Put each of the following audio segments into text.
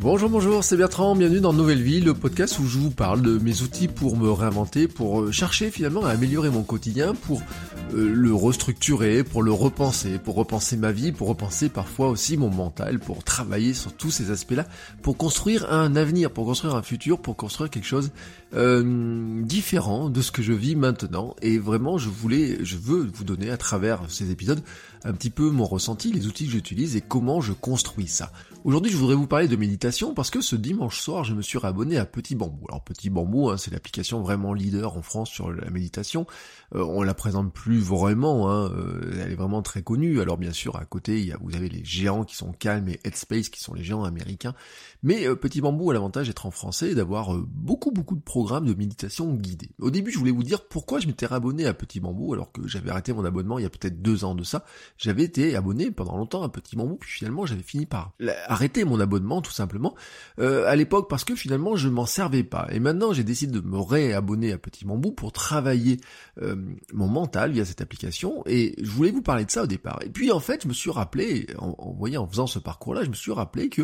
Bonjour, bonjour, c'est Bertrand, bienvenue dans Nouvelle Vie, le podcast où je vous parle de mes outils pour me réinventer, pour euh, chercher finalement à améliorer mon quotidien, pour le restructurer, pour le repenser, pour repenser ma vie, pour repenser parfois aussi mon mental, pour travailler sur tous ces aspects-là, pour construire un avenir, pour construire un futur, pour construire quelque chose euh, différent de ce que je vis maintenant. Et vraiment, je voulais, je veux vous donner à travers ces épisodes un petit peu mon ressenti, les outils que j'utilise et comment je construis ça. Aujourd'hui, je voudrais vous parler de méditation parce que ce dimanche soir, je me suis abonné à Petit Bambou. Alors Petit Bambou, hein, c'est l'application vraiment leader en France sur la méditation. Euh, on la présente plus vraiment, hein, euh, elle est vraiment très connue. Alors bien sûr, à côté, il y a, vous avez les géants qui sont calmes et Headspace qui sont les géants américains. Mais euh, Petit Bambou a l'avantage d'être en français et d'avoir beaucoup beaucoup de programmes de méditation guidés. Au début, je voulais vous dire pourquoi je m'étais abonné à Petit Bambou alors que j'avais arrêté mon abonnement il y a peut-être deux ans de ça. J'avais été abonné pendant longtemps à Petit Bambou, puis finalement j'avais fini par arrêter mon abonnement tout simplement à l'époque parce que finalement je m'en servais pas. Et maintenant j'ai décidé de me réabonner à Petit Bambou pour travailler mon mental via cette application et je voulais vous parler de ça au départ. Et puis en fait, je me suis rappelé, en, voyant, en faisant ce parcours-là, je me suis rappelé que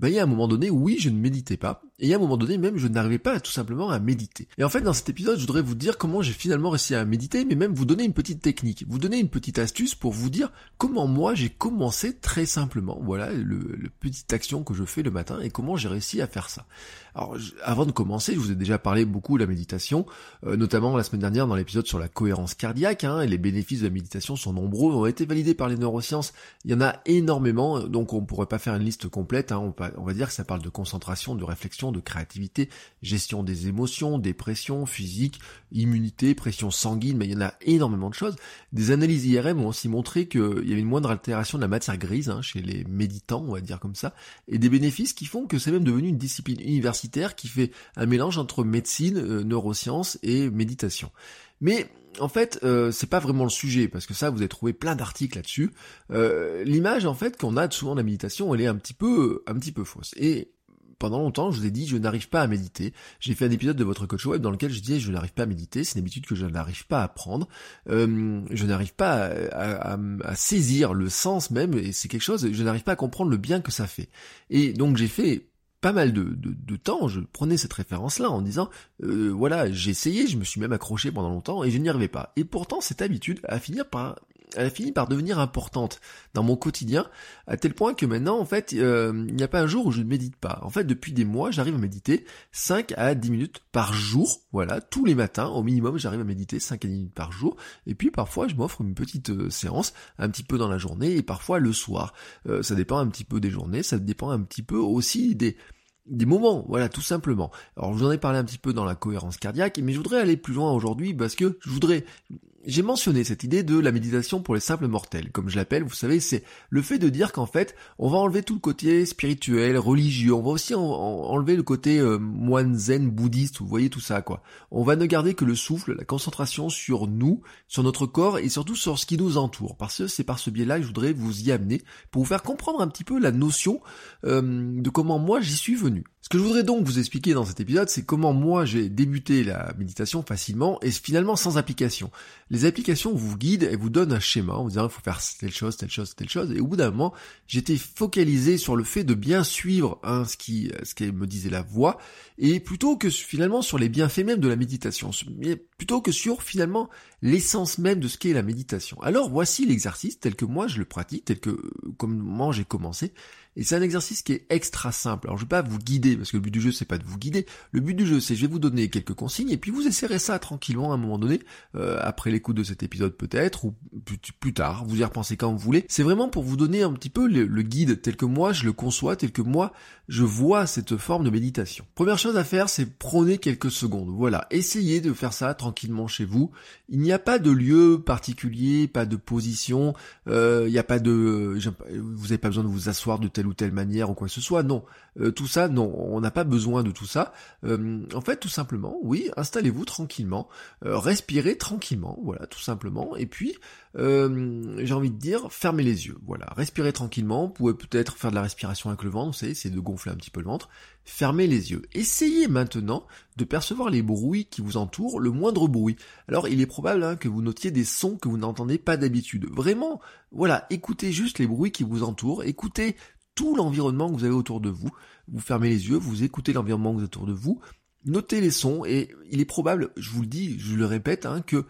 ben, il y a un moment donné, oui, je ne méditais pas, et a un moment donné même, je n'arrivais pas tout simplement à méditer. Et en fait, dans cet épisode, je voudrais vous dire comment j'ai finalement réussi à méditer, mais même vous donner une petite technique, vous donner une petite astuce pour vous dire comment moi j'ai commencé très simplement, voilà, le, le petite action que je fais le matin et comment j'ai réussi à faire ça. Alors, avant de commencer, je vous ai déjà parlé beaucoup de la méditation, euh, notamment la semaine dernière dans l'épisode sur la cohérence cardiaque, hein, et les bénéfices de la méditation sont nombreux, ont été validés par les neurosciences, il y en a énormément, donc on pourrait pas faire une liste complète, hein, on va dire que ça parle de concentration, de réflexion, de créativité, gestion des émotions, dépression, physique, immunité, pression sanguine, mais il y en a énormément de choses. Des analyses IRM ont aussi montré qu'il y avait une moindre altération de la matière grise hein, chez les méditants, on va dire comme ça, et des bénéfices qui font que c'est même devenu une discipline universitaire qui fait un mélange entre médecine, euh, neurosciences et méditation. Mais en fait, euh, c'est pas vraiment le sujet parce que ça, vous avez trouvé plein d'articles là-dessus. Euh, l'image en fait qu'on a souvent de la méditation, elle est un petit peu, un petit peu fausse. Et pendant longtemps, je vous ai dit, je n'arrive pas à méditer. J'ai fait un épisode de votre coach web dans lequel je disais, je n'arrive pas à méditer. C'est une habitude que je n'arrive pas à prendre. je n'arrive pas à, à, saisir le sens même, et c'est quelque chose. Je n'arrive pas à comprendre le bien que ça fait. Et donc j'ai fait pas mal de, de, temps, je prenais cette référence-là en disant, euh, voilà, j'ai essayé, je me suis même accroché pendant longtemps et je n'y arrivais pas. Et pourtant, cette habitude a fini par elle a fini par devenir importante dans mon quotidien, à tel point que maintenant, en fait, euh, il n'y a pas un jour où je ne médite pas. En fait, depuis des mois, j'arrive à méditer 5 à 10 minutes par jour. Voilà, tous les matins, au minimum, j'arrive à méditer 5 à 10 minutes par jour. Et puis, parfois, je m'offre une petite euh, séance, un petit peu dans la journée, et parfois le soir. Euh, ça dépend un petit peu des journées, ça dépend un petit peu aussi des des moments, voilà, tout simplement. Alors, je vous en ai parlé un petit peu dans la cohérence cardiaque, mais je voudrais aller plus loin aujourd'hui parce que je voudrais j'ai mentionné cette idée de la méditation pour les simples mortels, comme je l'appelle, vous savez, c'est le fait de dire qu'en fait, on va enlever tout le côté spirituel, religieux, on va aussi enlever le côté euh, moine zen, bouddhiste, vous voyez tout ça, quoi. On va ne garder que le souffle, la concentration sur nous, sur notre corps et surtout sur ce qui nous entoure, parce que c'est par ce biais-là que je voudrais vous y amener, pour vous faire comprendre un petit peu la notion euh, de comment moi j'y suis venu. Ce que je voudrais donc vous expliquer dans cet épisode, c'est comment moi j'ai débuté la méditation facilement et finalement sans application. Les applications vous guident et vous donnent un schéma en vous disant il faut faire telle chose, telle chose, telle chose. Et au bout d'un moment, j'étais focalisé sur le fait de bien suivre hein, ce qui ce me disait la voix et plutôt que finalement sur les bienfaits même de la méditation, plutôt que sur finalement l'essence même de ce qu'est la méditation. Alors voici l'exercice tel que moi je le pratique, tel que comment j'ai commencé. Et c'est un exercice qui est extra simple. Alors je vais pas vous guider, parce que le but du jeu c'est pas de vous guider. Le but du jeu c'est je vais vous donner quelques consignes et puis vous essayerez ça tranquillement à un moment donné, euh, après l'écoute de cet épisode peut-être, ou plus, tard, vous y repensez quand vous voulez. C'est vraiment pour vous donner un petit peu le, guide tel que moi je le conçois, tel que moi je vois cette forme de méditation. Première chose à faire c'est prôner quelques secondes. Voilà, essayez de faire ça tranquillement chez vous. Il n'y a pas de lieu particulier, pas de position, euh, il n'y a pas de, vous n'avez pas besoin de vous asseoir de ou telle manière ou quoi que ce soit. Non, euh, tout ça, non, on n'a pas besoin de tout ça. Euh, en fait, tout simplement, oui, installez-vous tranquillement, respirez tranquillement, voilà, tout simplement. Et puis, j'ai envie de dire, fermez les yeux, voilà, respirez tranquillement. Vous pouvez peut-être faire de la respiration avec le ventre, vous savez, c'est de gonfler un petit peu le ventre. Fermez les yeux. Essayez maintenant de percevoir les bruits qui vous entourent, le moindre bruit. Alors il est probable hein, que vous notiez des sons que vous n'entendez pas d'habitude. Vraiment, voilà, écoutez juste les bruits qui vous entourent, écoutez tout l'environnement que vous avez autour de vous. Vous fermez les yeux, vous écoutez l'environnement que vous autour de vous, notez les sons et il est probable, je vous le dis, je le répète, hein, que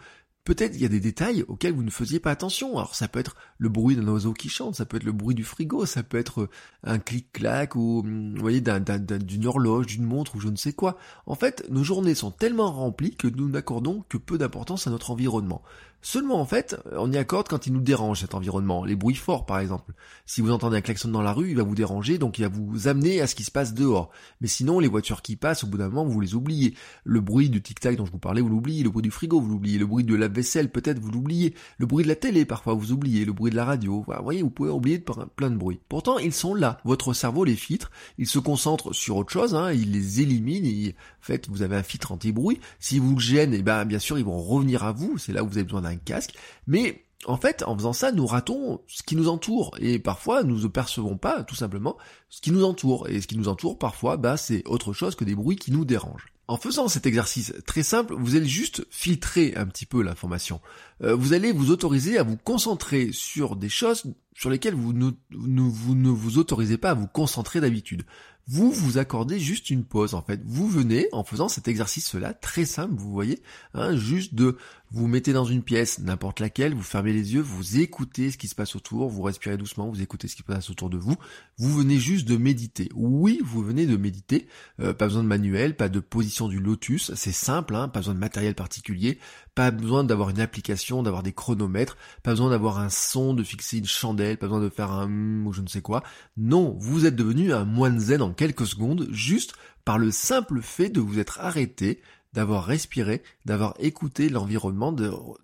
Peut-être il y a des détails auxquels vous ne faisiez pas attention. Alors ça peut être le bruit d'un oiseau qui chante, ça peut être le bruit du frigo, ça peut être euh, un clic-clac ou hum, vous voyez d'une horloge, d'une montre ou je ne sais quoi. En fait, nos journées sont tellement remplies que nous n'accordons que peu d'importance à notre environnement. Seulement en fait, on y accorde quand il nous dérange cet environnement, les bruits forts par exemple. Si vous entendez un klaxon dans la rue, il va vous déranger, donc il va vous amener à ce qui se passe dehors. Mais sinon, les voitures qui passent, au bout d'un moment, vous les oubliez. Le bruit du tic-tac dont je vous parlais, vous l'oubliez. Le bruit du frigo, vous l'oubliez. Le bruit de la vaisselle, peut-être, vous l'oubliez. Le bruit de la télé, parfois, vous oubliez. Le bruit de la radio. Vous voyez, vous pouvez oublier plein de bruits. Pourtant, ils sont là. Votre cerveau les filtre. Il se concentre sur autre chose, hein. il les élimine. En fait, vous avez un filtre anti-bruit. Si vous le gênez, eh ben, bien sûr, ils vont revenir à vous. C'est là où vous avez besoin d'un casque. Mais en fait, en faisant ça, nous ratons ce qui nous entoure. Et parfois, nous ne percevons pas, tout simplement, ce qui nous entoure. Et ce qui nous entoure, parfois, bah, c'est autre chose que des bruits qui nous dérangent. En faisant cet exercice très simple, vous allez juste filtrer un petit peu l'information. Euh, vous allez vous autoriser à vous concentrer sur des choses sur lesquelles vous ne, vous ne vous autorisez pas à vous concentrer d'habitude vous vous accordez juste une pause en fait. Vous venez en faisant cet exercice-là très simple, vous voyez, hein, juste de vous mettez dans une pièce, n'importe laquelle, vous fermez les yeux, vous écoutez ce qui se passe autour, vous respirez doucement, vous écoutez ce qui se passe autour de vous. Vous venez juste de méditer. Oui, vous venez de méditer. Euh, pas besoin de manuel, pas de position du lotus. C'est simple, hein, pas besoin de matériel particulier, pas besoin d'avoir une application, d'avoir des chronomètres, pas besoin d'avoir un son, de fixer une chandelle, pas besoin de faire un ou je ne sais quoi. Non, vous êtes devenu un moine zen en quelques secondes, juste par le simple fait de vous être arrêté, d'avoir respiré, d'avoir écouté l'environnement,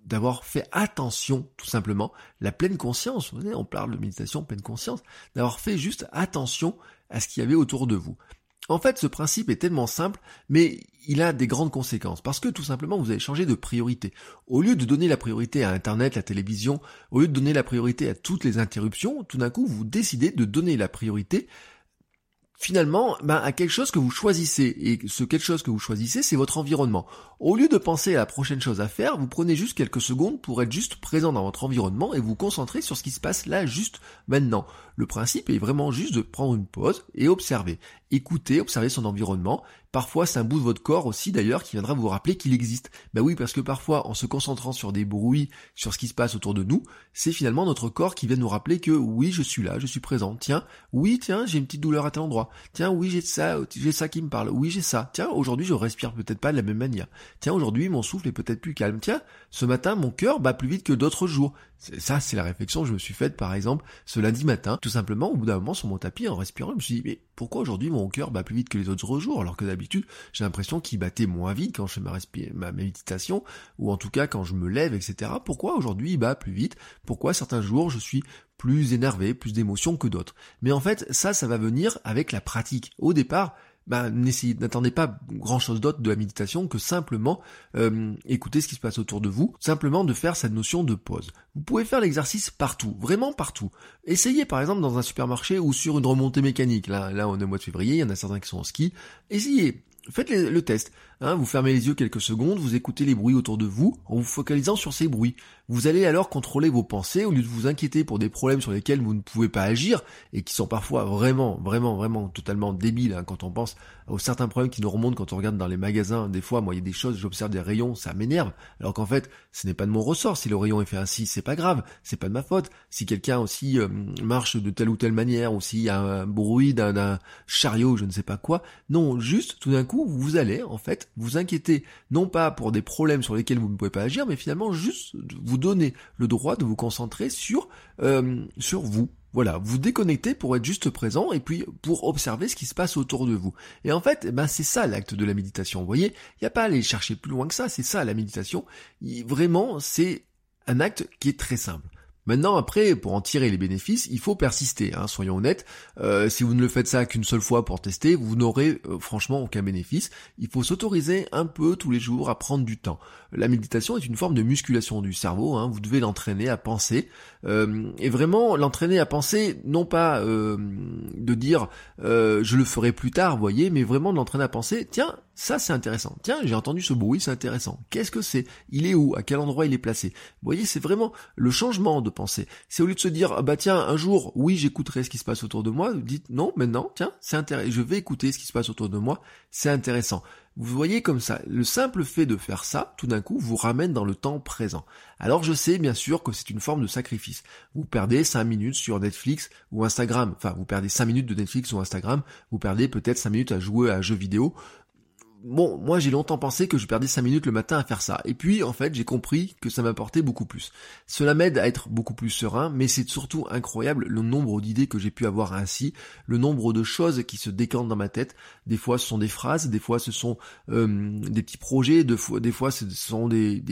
d'avoir fait attention, tout simplement, la pleine conscience. Vous voyez, on parle de méditation pleine conscience, d'avoir fait juste attention à ce qu'il y avait autour de vous. En fait, ce principe est tellement simple, mais il a des grandes conséquences, parce que tout simplement, vous avez changé de priorité. Au lieu de donner la priorité à Internet, la télévision, au lieu de donner la priorité à toutes les interruptions, tout d'un coup, vous décidez de donner la priorité finalement ben, à quelque chose que vous choisissez. Et ce quelque chose que vous choisissez, c'est votre environnement. Au lieu de penser à la prochaine chose à faire, vous prenez juste quelques secondes pour être juste présent dans votre environnement et vous concentrer sur ce qui se passe là juste maintenant. Le principe est vraiment juste de prendre une pause et observer. Écouter, observer son environnement. Parfois, c'est un bout de votre corps aussi d'ailleurs qui viendra vous rappeler qu'il existe. Ben oui, parce que parfois, en se concentrant sur des bruits, sur ce qui se passe autour de nous, c'est finalement notre corps qui vient nous rappeler que oui, je suis là, je suis présent. Tiens, oui, tiens, j'ai une petite douleur à tel endroit. Tiens, oui, j'ai ça, j'ai ça qui me parle. Oui, j'ai ça. Tiens, aujourd'hui, je respire peut-être pas de la même manière. Tiens, aujourd'hui, mon souffle est peut-être plus calme. Tiens, ce matin, mon cœur bat plus vite que d'autres jours. Ça, c'est la réflexion que je me suis faite, par exemple, ce lundi matin. Tout simplement, au bout d'un moment, sur mon tapis, en respirant, je me suis dit, mais pourquoi aujourd'hui mon cœur bat plus vite que les autres jours, alors que d'habitude, j'ai l'impression qu'il battait moins vite quand je fais ma, ma méditation, ou en tout cas quand je me lève, etc. Pourquoi aujourd'hui il bat plus vite? Pourquoi certains jours je suis plus énervé, plus d'émotions que d'autres? Mais en fait, ça, ça va venir avec la pratique. Au départ, bah, n'attendez pas grand chose d'autre de la méditation que simplement euh, écouter ce qui se passe autour de vous, simplement de faire cette notion de pause. Vous pouvez faire l'exercice partout, vraiment partout. Essayez par exemple dans un supermarché ou sur une remontée mécanique. Là, là on est au mois de février, il y en a certains qui sont en ski. Essayez, faites le test. Hein, vous fermez les yeux quelques secondes, vous écoutez les bruits autour de vous en vous focalisant sur ces bruits. Vous allez alors contrôler vos pensées au lieu de vous inquiéter pour des problèmes sur lesquels vous ne pouvez pas agir et qui sont parfois vraiment, vraiment, vraiment totalement débiles hein, quand on pense aux certains problèmes qui nous remontent quand on regarde dans les magasins. Des fois, moi, il y a des choses, j'observe des rayons, ça m'énerve. Alors qu'en fait, ce n'est pas de mon ressort. Si le rayon est fait ainsi, c'est pas grave, c'est pas de ma faute. Si quelqu'un aussi euh, marche de telle ou telle manière, ou s'il y a un bruit d'un chariot, je ne sais pas quoi, non, juste tout d'un coup, vous allez en fait vous inquiétez non pas pour des problèmes sur lesquels vous ne pouvez pas agir, mais finalement juste vous donner le droit de vous concentrer sur, euh, sur vous, Voilà, vous déconnectez pour être juste présent et puis pour observer ce qui se passe autour de vous. Et en fait, eh ben c'est ça l'acte de la méditation. Vous voyez, il n'y a pas à aller chercher plus loin que ça, c'est ça la méditation. vraiment, c'est un acte qui est très simple. Maintenant, après, pour en tirer les bénéfices, il faut persister, hein, soyons honnêtes. Euh, si vous ne le faites ça qu'une seule fois pour tester, vous n'aurez euh, franchement aucun bénéfice. Il faut s'autoriser un peu tous les jours à prendre du temps. La méditation est une forme de musculation du cerveau, hein, vous devez l'entraîner à penser. Euh, et vraiment l'entraîner à penser, non pas de dire je le ferai plus tard, voyez, mais vraiment de l'entraîner à penser, tiens, ça c'est intéressant. Tiens, j'ai entendu ce bruit, c'est intéressant. Qu'est-ce que c'est? Il est où? À quel endroit il est placé? Vous voyez, c'est vraiment le changement de pensée. C'est au lieu de se dire ah bah tiens, un jour, oui, j'écouterai ce qui se passe autour de moi, dites non, maintenant, tiens, c'est intéressant, je vais écouter ce qui se passe autour de moi, c'est intéressant. Vous voyez comme ça, le simple fait de faire ça, tout d'un coup, vous ramène dans le temps présent. Alors je sais bien sûr que c'est une forme de sacrifice. Vous perdez 5 minutes sur Netflix ou Instagram, enfin vous perdez 5 minutes de Netflix ou Instagram, vous perdez peut-être 5 minutes à jouer à un jeu vidéo, bon, moi j'ai longtemps pensé que je perdais 5 minutes le matin à faire ça. Et puis en fait j'ai compris que ça m'apportait beaucoup plus. Cela m'aide à être beaucoup plus serein, mais c'est surtout incroyable le nombre d'idées que j'ai pu avoir ainsi, le nombre de choses qui se décantent dans ma tête. Des fois ce sont des phrases, des fois ce sont euh, des petits projets, des fois, ce sont des,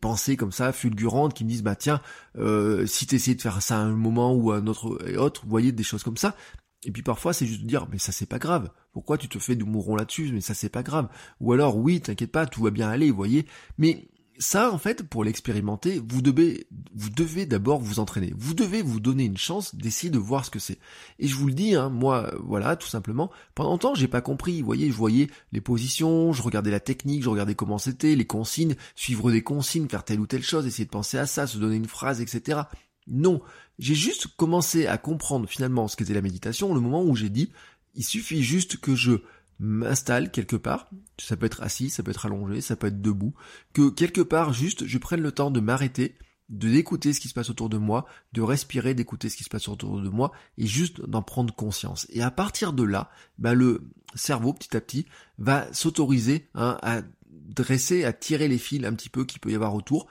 pensées comme ça fulgurantes qui me disent bah tiens, euh, si tu de faire ça à un moment ou à un autre et autre, vous voyez des choses comme ça. Et puis parfois c'est juste de dire mais ça c'est pas grave. Pourquoi tu te fais de mourons là-dessus? Mais ça c'est pas grave. Ou alors oui, t'inquiète pas, tout va bien aller, vous voyez. Mais ça en fait pour l'expérimenter, vous devez vous devez d'abord vous entraîner. Vous devez vous donner une chance d'essayer de voir ce que c'est. Et je vous le dis hein, moi voilà, tout simplement, pendant longtemps, j'ai pas compris, vous voyez, je voyais les positions, je regardais la technique, je regardais comment c'était, les consignes, suivre des consignes, faire telle ou telle chose, essayer de penser à ça, se donner une phrase, etc. Non, j'ai juste commencé à comprendre finalement ce qu'était la méditation le moment où j'ai dit, il suffit juste que je m'installe quelque part, ça peut être assis, ça peut être allongé, ça peut être debout, que quelque part juste je prenne le temps de m'arrêter, de d'écouter ce qui se passe autour de moi, de respirer, d'écouter ce qui se passe autour de moi, et juste d'en prendre conscience. Et à partir de là, bah, le cerveau petit à petit va s'autoriser hein, à dresser, à tirer les fils un petit peu qu'il peut y avoir autour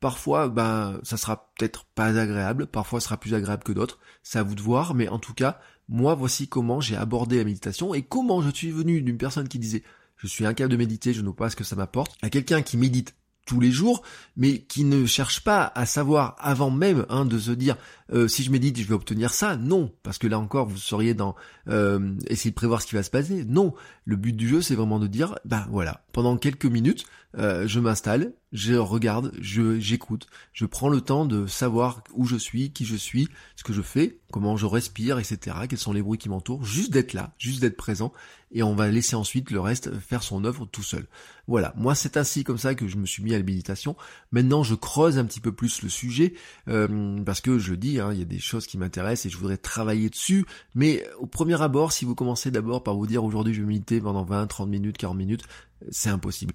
Parfois, ben, ça sera peut-être pas agréable, parfois ça sera plus agréable que d'autres, c'est à vous de voir, mais en tout cas, moi voici comment j'ai abordé la méditation et comment je suis venu d'une personne qui disait je suis incapable de méditer, je ne vois pas ce que ça m'apporte, à quelqu'un qui médite tous les jours, mais qui ne cherche pas à savoir avant même hein, de se dire euh, si je médite je vais obtenir ça. Non, parce que là encore vous seriez dans euh, essayer de prévoir ce qui va se passer. Non, le but du jeu c'est vraiment de dire ben voilà pendant quelques minutes euh, je m'installe, je regarde, je j'écoute, je prends le temps de savoir où je suis, qui je suis, ce que je fais, comment je respire, etc. Quels sont les bruits qui m'entourent, juste d'être là, juste d'être présent, et on va laisser ensuite le reste faire son œuvre tout seul. Voilà, moi c'est ainsi comme ça que je me suis mis à la méditation. Maintenant je creuse un petit peu plus le sujet, euh, parce que je dis, hein, il y a des choses qui m'intéressent et je voudrais travailler dessus, mais au premier abord, si vous commencez d'abord par vous dire aujourd'hui je vais méditer pendant 20, 30 minutes, 40 minutes, c'est impossible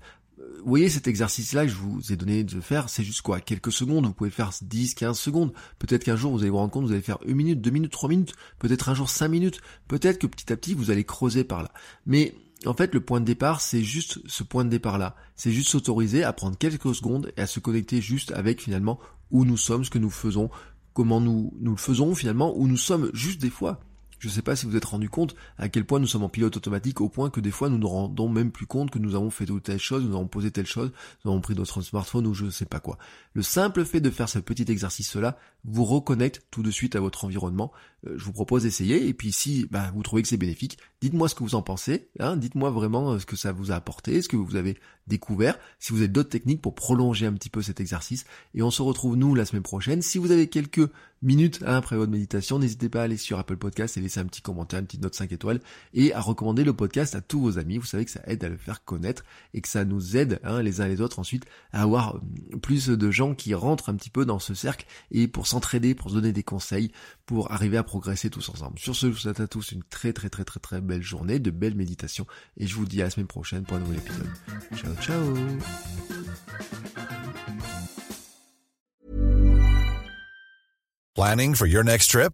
vous voyez cet exercice-là que je vous ai donné de faire, c'est juste quoi Quelques secondes, vous pouvez faire 10, 15 secondes. Peut-être qu'un jour vous allez vous rendre compte, vous allez faire une minute, deux minutes, trois minutes, peut-être un jour cinq minutes, peut-être que petit à petit vous allez creuser par là. Mais en fait, le point de départ, c'est juste ce point de départ-là. C'est juste s'autoriser à prendre quelques secondes et à se connecter juste avec finalement où nous sommes, ce que nous faisons, comment nous, nous le faisons finalement, où nous sommes juste des fois. Je ne sais pas si vous êtes rendu compte à quel point nous sommes en pilote automatique au point que des fois nous ne rendons même plus compte que nous avons fait telle chose, nous avons posé telle chose, nous avons pris notre smartphone ou je ne sais pas quoi. Le simple fait de faire ce petit exercice-là vous reconnecte tout de suite à votre environnement. Euh, je vous propose d'essayer et puis si bah, vous trouvez que c'est bénéfique, dites-moi ce que vous en pensez, hein, dites-moi vraiment euh, ce que ça vous a apporté, ce que vous avez découvert, si vous avez d'autres techniques pour prolonger un petit peu cet exercice et on se retrouve nous la semaine prochaine. Si vous avez quelques minutes hein, après votre méditation, n'hésitez pas à aller sur Apple Podcast et laisser un petit commentaire, une petite note 5 étoiles et à recommander le podcast à tous vos amis. Vous savez que ça aide à le faire connaître et que ça nous aide hein, les uns les autres ensuite à avoir euh, plus de gens qui rentrent un petit peu dans ce cercle et pour s'entraider, pour se donner des conseils, pour arriver à progresser tous ensemble. Sur ce, je vous souhaite à tous une très très très très très belle journée, de belles méditations et je vous dis à la semaine prochaine pour un nouvel épisode. Ciao ciao Planning for your next trip?